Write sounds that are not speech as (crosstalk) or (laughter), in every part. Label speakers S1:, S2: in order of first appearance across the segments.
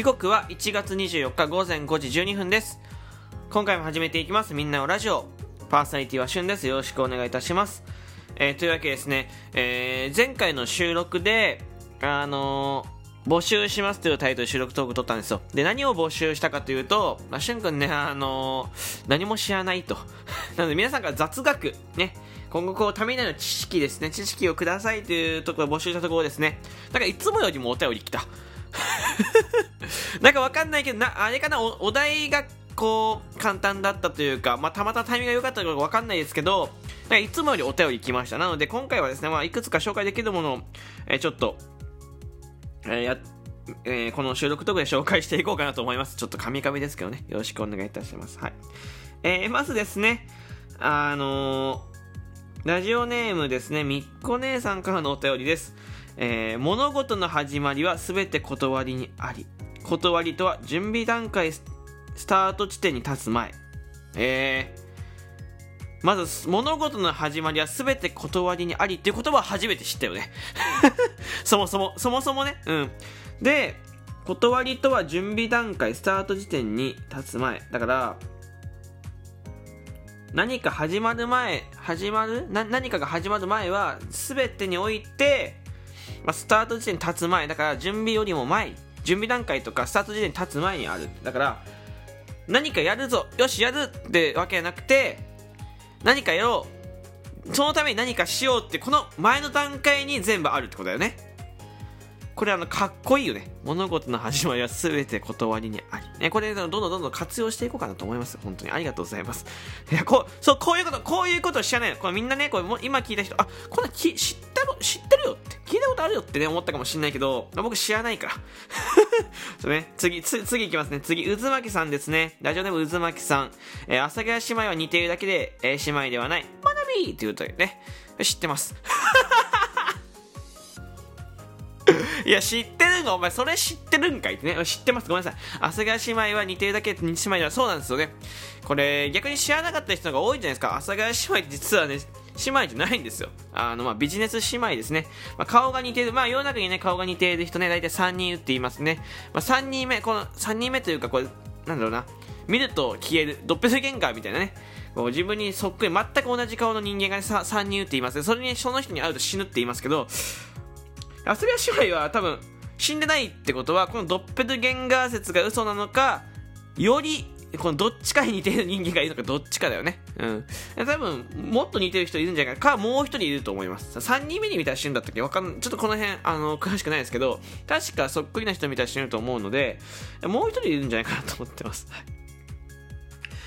S1: 時刻は1月24日午前5時12分です今回も始めていきますみんなのラジオパーソナリティはしゅんですよろしくお願いいたしますえー、というわけですね、えー、前回の収録であのー、募集しますというタイトル収録トーク撮ったんですよ。で、何を募集したかというと、まあ、しゅんくんね、あのー、何も知らないと。(laughs) なので皆さんから雑学、ね、今後こう、ためになる知識ですね、知識をくださいというところを募集したところですね。だからいつもよりもお便り来た。(laughs) なんかわかんないけど、な、あれかな、おお題がこう、簡単だったというか、まあ、たまたまタイミングが良かったかわかんないですけど、いつもよりお便り来ました。なので、今回はですね、まあ、いくつか紹介できるものを、えー、ちょっと、えー、えー、この収録トークで紹介していこうかなと思います。ちょっとカミカミですけどね。よろしくお願いいたします。はい。えー、まずですね、あの、ラジオネームですね、みっこ姉さんからのお便りです。えー、物事の始まりは全て断りにあり。断りとは準備段階スタート地点に立つ前。えー、まず物事の始まりは全て断りにありっていう言葉は初めて知ったよね (laughs) そもそもそもそもねうんで断りとは準備段階スタート時点に立つ前だから何か始まる前始まる？何かが始まる前は全てにおいて、まあ、スタート時点に立つ前だから準備よりも前準備段階とかスタート時点に立つ前にある。だから何かやるぞよしやるってわけじゃなくて何かやろう。そのために何かしようってこの前の段階に全部あるってことだよね。これあのかっこいいよね物事の始まりは全て断りにあり、ね、これどんどんどんどん活用していこうかなと思います本当にありがとうございますいやこうそうこういうことこういうこと知らないこれみんなねこれも今聞いた人あこんなき知った知ってるよって聞いたことあるよってね思ったかもしれないけど僕知らないから (laughs) そうね、次、つ、次いきますね。次、渦巻さんですね。ラジオネーム渦巻さん。えー、朝倉姉妹は似ているだけで、えー、姉妹ではない。マナビーって言うとね、知ってます。(laughs) いや、知ってるの？お前、それ知ってるんかいってね。知ってます。ごめんなさい。朝倉姉妹は似てるだけで、姉妹ではそうなんですよね。これ、逆に知らなかった人が多いじゃないですか。朝倉姉妹って実はね、姉妹じゃないんですよ。あの、まあ、ビジネス姉妹ですね。まあ、顔が似てる。まあ、世の中にね、顔が似ている人ね、大体3人いるって言いますね。まあ、3人目、この3人目というか、これ、なんだろうな。見ると消える。ドッペルゲンガーみたいなね。自分にそっくり、全く同じ顔の人間が 3, 3人いるって言いますね。それに、その人に会うと死ぬって言いますけど、アスリア姉妹は多分、死んでないってことは、このドッペルゲンガー説が嘘なのか、よりこのどっちかに似てる人間がいるのかどっちかだよね。うん。多分、もっと似てる人いるんじゃないか、か、もう一人いると思います。3人目に見た瞬だったっけ？わかんちょっとこの辺、あの、詳しくないですけど、確かそっくりな人見た瞬と思うので、もう一人いるんじゃないかなと思ってます。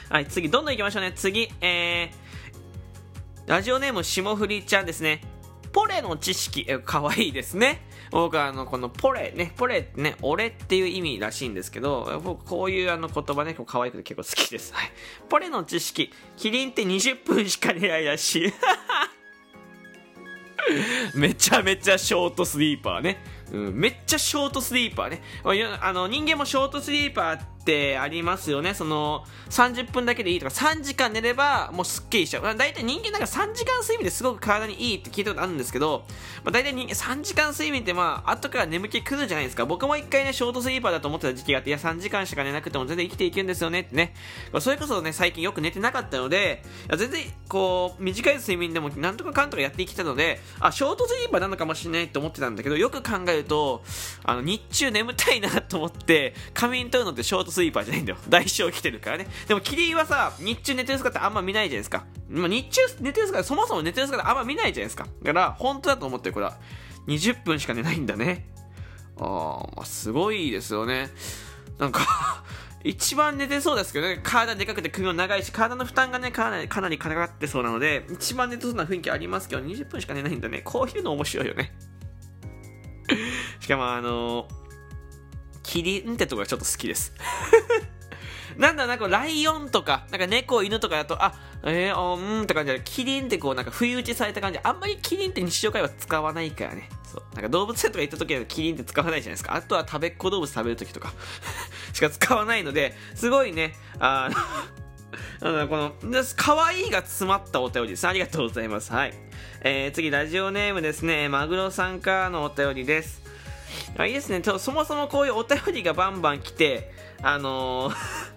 S1: はい、次、どんどん行きましょうね。次、えー、ラジオネーム、霜降りちゃんですね。ポレの知識、え、かわいいですね。僕はあの、このポレね、ポレってね、俺っていう意味らしいんですけど、僕こういうあの言葉ね、可愛くて結構好きです。はい。ポレの知識、キリンって20分しか寝ないらしい。(laughs) めちゃめちゃショートスリーパーね。うん、めっちゃショートスリーパーね。あの、人間もショートスリーパーってありますよね。その、30分だけでいいとか、3時間寝ればもうすっきりしちゃう。大体人間なんか3時間睡眠ですごく体にいいって聞いたことあるんですけど、まあ、大体人間3時間睡眠ってまあ、後から眠気来るじゃないですか。僕も一回ね、ショートスリーパーだと思ってた時期があって、いや、3時間しか寝なくても全然生きていけるんですよねってね。それこそね、最近よく寝てなかったので、全然、こう、短い睡眠でもなんとかかんとかやってきたので、あ、ショートスリーパーなのかもしれないって思ってたんだけど、よく考えると、あの、日中眠たいなと思って、仮眠取るのってショートスリーパーじゃないんだよ。(laughs) 代償来てるからね。でも、キリンはさ、日中寝てる姿あんま見ないじゃないですか。まあ、日中寝てる姿、そもそも寝てる姿あんま見ないじゃないですか。だから、本当だと思ってる、これは。20分しか寝ないんだね。ああ、すごいですよね。なんか (laughs) 一番寝てそうですけどね、体でかくて首も長いし、体の負担がね、かなり、かなりかかってそうなので、一番寝てそうな雰囲気ありますけど、20分しか寝ないんだね。こういうの面白いよね。しかもあのー、キリンってとこがちょっと好きです (laughs) なんだなんかライオンとか、なんか猫、犬とかだと、あ、えー、おーんって感じで、キリンってこうなんか不意打ちされた感じ。あんまりキリンって日常会話使わないからね。そう。なんか動物園とか行った時はキリンって使わないじゃないですか。あとは食べっ子動物食べる時とか (laughs) しか使わないので、すごいね、あ (laughs) のこの、可愛いが詰まったお便りです。ありがとうございます。はい。えー、次、ラジオネームですね。マグロさんからのお便りです。あいいですねそもそもこういうお便りがバンバン来てあのー (laughs)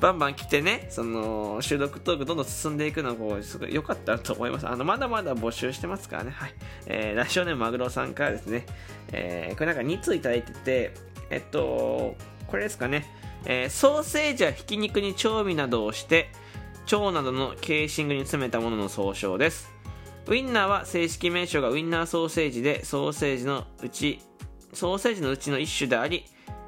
S1: バンバン来てね、その、収録トークどんどん進んでいくのが、すごい良かったと思います。あの、まだまだ募集してますからね。はい。えー、ラジオネームマグロさんからですね、えー、これなんか2通いただいてて、えっと、これですかね、えー、ソーセージはひき肉に調味などをして、腸などのケーシングに詰めたものの総称です。ウインナーは正式名称がウインナーソーセージで、ソーセージのうち、ソーセージのうちの一種であり、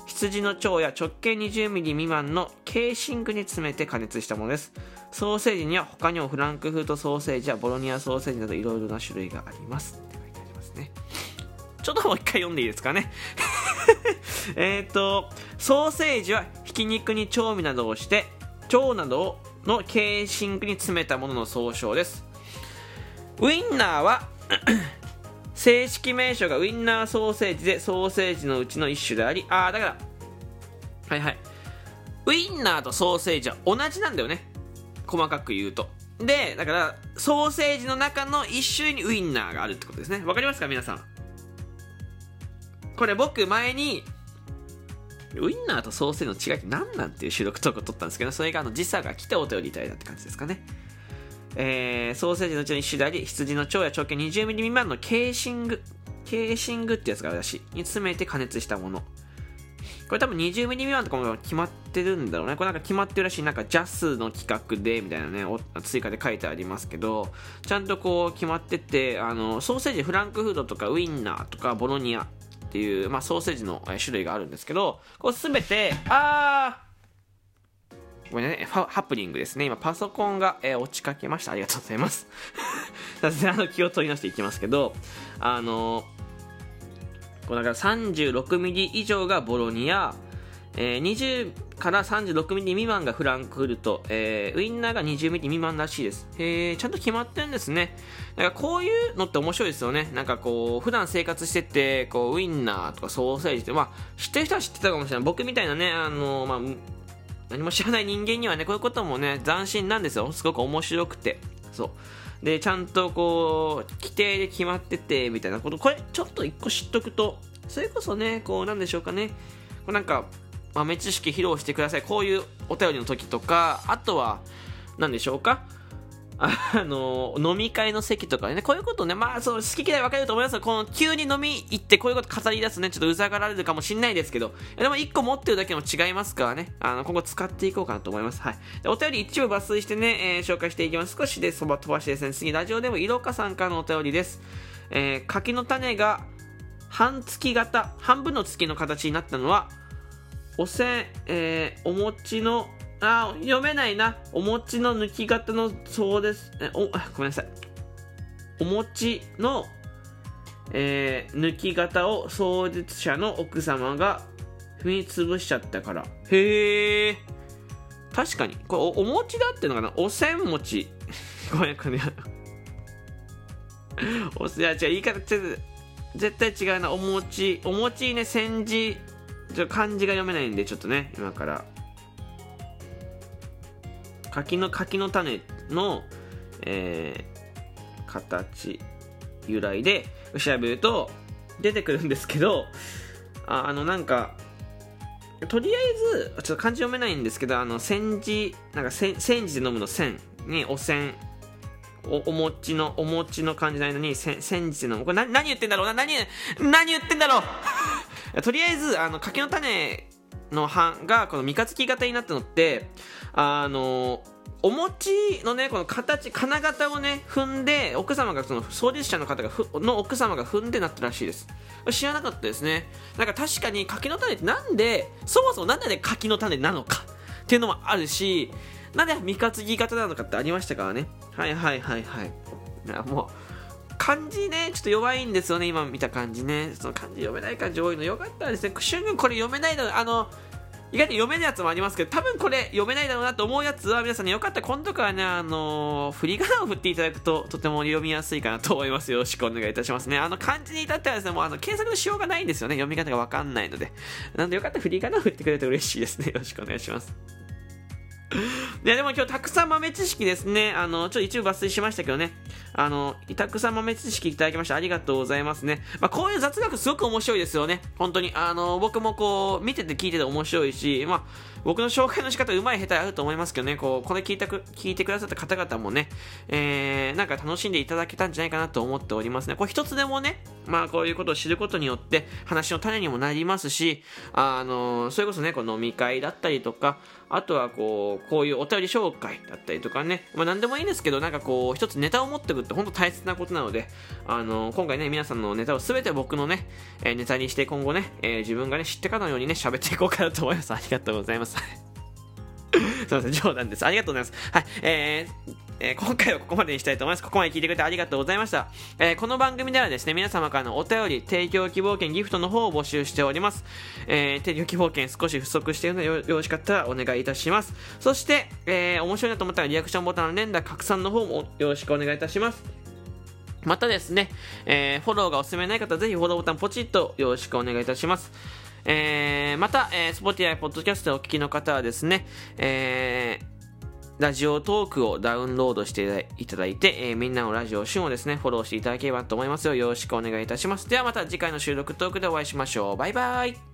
S1: 羊の腸や直径 20mm 未満のケーシングに詰めて加熱したものです。ソーセージには他にもフランクフートソーセージやボロニアソーセージなどいろいろな種類があります。って書いてありますね。ちょっともう一回読んでいいですかね？(laughs) えっと、ソーセージはひき肉に調味などをして、腸などのケーシングに詰めたものの総称です。ウインナーは正式名称がウインナーソーセージでソーセージのうちの一種であり、ああ、だから、はいはい。ウインナーとソーセージは同じなんだよね。細かく言うと。で、だから、ソーセージの中の一種にウインナーがあるってことですね。わかりますか皆さん？これ僕前に、ウインナーとソーセージの違いって何なんていう収録トークを撮ったんですけど、それがあの時差が来てお便りいただいたって感じですかね。えー、ソーセージのうちの一種であり、羊の腸や直径 20mm 未満のケーシング、ケーシングってやつがあるらしい。に詰めて加熱したもの。これ多分 20mm 未満とかも決まってるんだろうね。これなんか決まってるらしい。なんか JAS の規格で、みたいなね、追加で書いてありますけど、ちゃんとこう決まってて、あの、ソーセージ、フランクフルトとかウインナーとかボロニアっていう、まあソーセージの種類があるんですけど、こうすべて、あー、ごめんね、ハプニングですね。今、パソコンが、えー、落ちかけました。ありがとうございます。(laughs) さすがの気を取り出していきますけど、あのーこうだから 36mm 以上がボロニア、えー、20から 36mm 未満がフランクフルト、えー、ウインナーが 20mm 未満らしいです。へちゃんと決まってるんですね。だかこういうのって面白いですよね。なんかこう、普段生活してて、こう、ウインナーとかソーセージって、まあ、知ってる人は知ってたかもしれない。僕みたいなね、あの、まあ、何も知らない人間にはね、こういうこともね、斬新なんですよ。すごく面白くて。そう。で、ちゃんとこう、規定で決まってて、みたいなこと、これちょっと一個知っとくと、それこそね、こう、なんでしょうかね、こうなんか、豆知識披露してください。こういうお便りの時とか、あとは、何でしょうかあの、飲み会の席とかね、こういうことね、まあ、そう、好き嫌い分かると思いますこの、急に飲み行ってこういうこと語り出すね、ちょっとうざがられるかもしんないですけど、でも1個持ってるだけも違いますからね、あの、今後使っていこうかなと思います。はい。お便り一部抜粋してね、えー、紹介していきます。少しでそば飛ばしてですね、次、ラジオでもいろかさんからのお便りです。えー、柿の種が、半月型、半分の月の形になったのは、おせ、えー、お餅のあ、読めないな。お餅の抜き型の、そうです。え、お、ごめんなさい。お餅の、えー、抜き型を創実者の奥様が踏み潰しちゃったから。へえ。確かに。これお、お餅だってのかな？おせん餅。(laughs) ごめん、これ。おせ、いや、違う、言い方、ちょっと絶対違うな。お餅。お餅ね、煎じ、ちょ漢字が読めないんで、ちょっとね、今から。柿の柿の種の、えー、形由来で調べると出てくるんですけどああのなんかとりあえずちょっと漢字読めないんですけどあの煎じなんか煎じで飲むの煎にお煎おお餅のお餅の漢字のに煎じで飲むこれ何何言ってんだろうな何何言ってんだろう。(laughs) とりあえずあの柿の種の版がこの三日月型になったのってあのお餅のねこの形金型をね踏んで奥様がその創立者の方がの奥様が踏んでなったらしいです。知らなかったですね。なんか確かに柿の種ってなんでそもそもなんで柿の種なのかっていうのもあるしなんで三日月型なのかってありましたからね。はいはいはいはい。もう漢字ね、ちょっと弱いんですよね、今見た感じね。その漢字読めない感じ多いのよかったらですね。くしゅんこれ読めないの、あの、意外と読めるやつもありますけど、多分これ読めないだろうなと思うやつは皆さんね、よかったら今度からね、あのー、振り仮名を振っていただくととても読みやすいかなと思います。よろしくお願いいたしますね。あの、漢字に至ってはですね、もうあの、検索のしようがないんですよね。読み方がわかんないので。なのでよかったら振り仮名を振ってくれると嬉しいですね。よろしくお願いします。ででも今日たくさん豆知識ですね。あの、ちょっと一部抜粋しましたけどね。あの、たくさん豆知識いただきましてありがとうございますね。まあ、こういう雑学すごく面白いですよね。本当に。あの、僕もこう、見てて聞いてて面白いし、まあ、僕の紹介の仕方うまい下手あると思いますけどね、こう、これ聞いたく、聞いてくださった方々もね、えー、なんか楽しんでいただけたんじゃないかなと思っておりますね。これ一つでもね、まあこういうことを知ることによって話の種にもなりますし、あの、それこそね、この飲み会だったりとか、あとはこう、こういうお便り紹介だったりとかね、まあ何でもいいんですけど、なんかこう、一つネタを持ってくって本当大切なことなので、あの、今回ね、皆さんのネタを全て僕のね、えー、ネタにして今後ね、えー、自分がね、知ってかのようにね、喋っていこうかなと思います。ありがとうございます。(laughs) すいません、冗談です。ありがとうございます。はい、えー、えー、今回はここまでにしたいと思います。ここまで聞いてくれてありがとうございました。えー、この番組ではですね、皆様からのお便り、提供希望券、ギフトの方を募集しております。えー、提供希望券少し不足しているのでよよろしかったらお願いいたします。そして、えー、面白いなと思ったらリアクションボタン連打拡散の方もよろしくお願いいたします。またですね、えー、フォローがおすすめない方はぜひフォローボタンポチッとよろしくお願いいたします。えー、また、えー、Spotify、Podcast でお聞きの方はですね、えー、ラジオトークをダウンロードしていただいて、えー、みんなのラジオ旬をですね、フォローしていただければと思いますよ。よろしくお願いいたします。ではまた次回の収録トークでお会いしましょう。バイバイ。